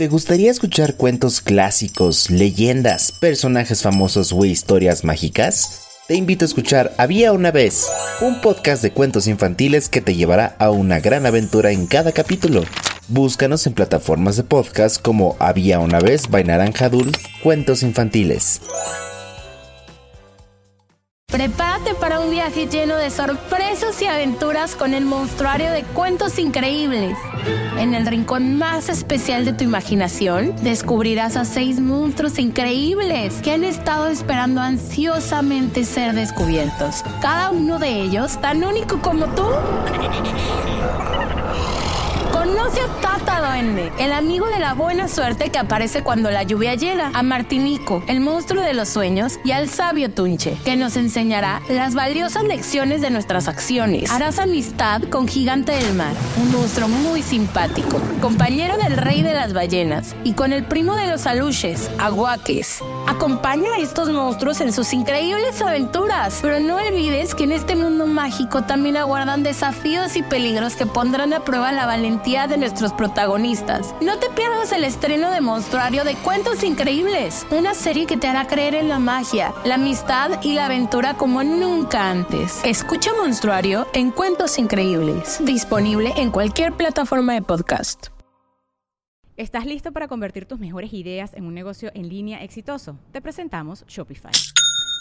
¿Te gustaría escuchar cuentos clásicos, leyendas, personajes famosos o historias mágicas? Te invito a escuchar Había una vez, un podcast de cuentos infantiles que te llevará a una gran aventura en cada capítulo. Búscanos en plataformas de podcast como Había una vez by Naranjadul, Cuentos Infantiles. Prepárate para un viaje lleno de sorpresas y aventuras con el monstruario de cuentos increíbles. En el rincón más especial de tu imaginación, descubrirás a seis monstruos increíbles que han estado esperando ansiosamente ser descubiertos. Cada uno de ellos tan único como tú. Conoce a Tata Duende, el amigo de la buena suerte que aparece cuando la lluvia llega, a Martinico, el monstruo de los sueños, y al sabio Tunche, que nos enseñará las valiosas lecciones de nuestras acciones. Harás amistad con Gigante del Mar, un monstruo muy simpático, compañero del rey de las ballenas, y con el primo de los aluches, Aguaques. Acompaña a estos monstruos en sus increíbles aventuras, pero no olvides que en este mundo mágico también aguardan desafíos y peligros que pondrán a prueba la valentía de nuestros protagonistas. No te pierdas el estreno de Monstruario de Cuentos Increíbles, una serie que te hará creer en la magia, la amistad y la aventura como nunca antes. Escucha Monstruario en Cuentos Increíbles, disponible en cualquier plataforma de podcast. ¿Estás listo para convertir tus mejores ideas en un negocio en línea exitoso? Te presentamos Shopify.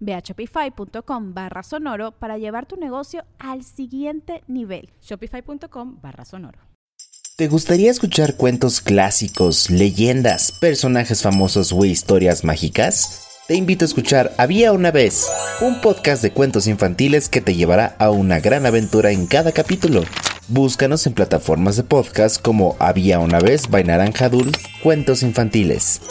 Ve a shopify.com barra sonoro para llevar tu negocio al siguiente nivel. Shopify.com barra sonoro. ¿Te gustaría escuchar cuentos clásicos, leyendas, personajes famosos o historias mágicas? Te invito a escuchar Había una vez, un podcast de cuentos infantiles que te llevará a una gran aventura en cada capítulo. Búscanos en plataformas de podcast como Había una vez by Naranjadul, Cuentos Infantiles.